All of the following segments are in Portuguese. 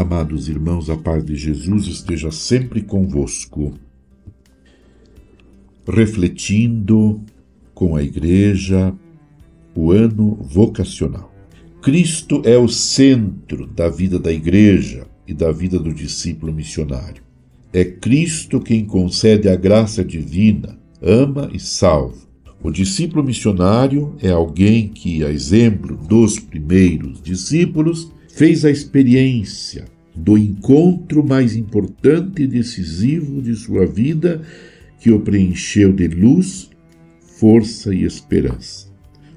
Amados irmãos, a paz de Jesus esteja sempre convosco. Refletindo com a Igreja o ano vocacional. Cristo é o centro da vida da Igreja e da vida do discípulo missionário. É Cristo quem concede a graça divina, ama e salva. O discípulo missionário é alguém que, a exemplo dos primeiros discípulos, fez a experiência do encontro mais importante e decisivo de sua vida, que o preencheu de luz, força e esperança.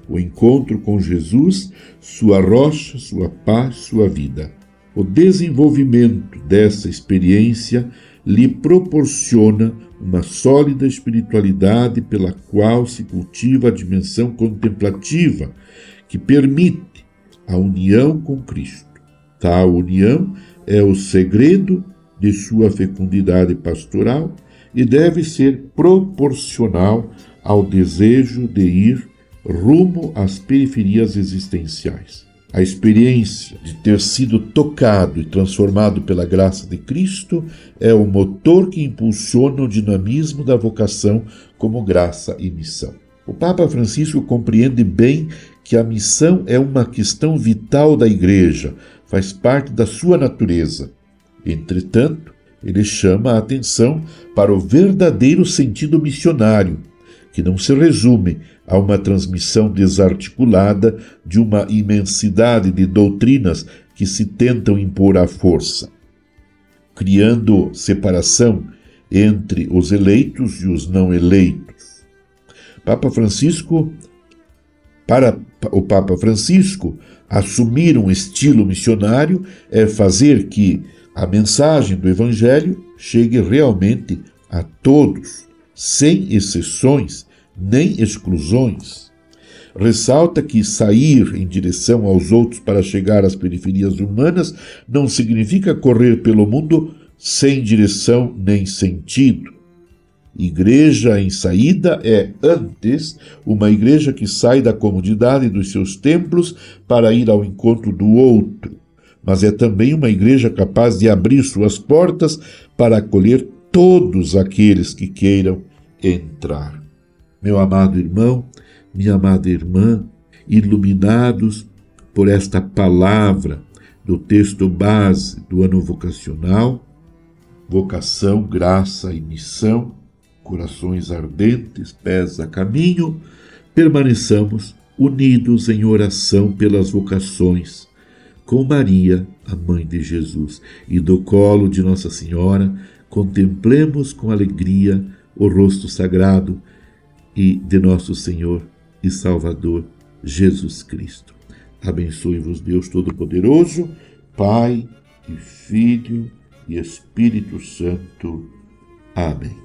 O encontro com Jesus, sua rocha, sua paz, sua vida. O desenvolvimento dessa experiência lhe proporciona uma sólida espiritualidade pela qual se cultiva a dimensão contemplativa que permite a união com Cristo. Tal união é o segredo de sua fecundidade pastoral e deve ser proporcional ao desejo de ir rumo às periferias existenciais. A experiência de ter sido tocado e transformado pela graça de Cristo é o motor que impulsiona o dinamismo da vocação como graça e missão. O Papa Francisco compreende bem que a missão é uma questão vital da Igreja, faz parte da sua natureza. Entretanto, ele chama a atenção para o verdadeiro sentido missionário, que não se resume a uma transmissão desarticulada de uma imensidade de doutrinas que se tentam impor à força, criando separação entre os eleitos e os não eleitos. Papa Francisco, para o Papa Francisco, Assumir um estilo missionário é fazer que a mensagem do Evangelho chegue realmente a todos, sem exceções nem exclusões. Ressalta que sair em direção aos outros para chegar às periferias humanas não significa correr pelo mundo sem direção nem sentido. Igreja em saída é, antes, uma igreja que sai da comodidade dos seus templos para ir ao encontro do outro, mas é também uma igreja capaz de abrir suas portas para acolher todos aqueles que queiram entrar. Meu amado irmão, minha amada irmã, iluminados por esta palavra do texto base do ano vocacional, vocação, graça e missão, corações ardentes, pés a caminho, permaneçamos unidos em oração pelas vocações, com Maria, a mãe de Jesus, e do colo de Nossa Senhora, contemplemos com alegria o rosto sagrado e de nosso Senhor e Salvador Jesus Cristo. Abençoe-vos, Deus Todo-Poderoso, Pai e Filho e Espírito Santo. Amém.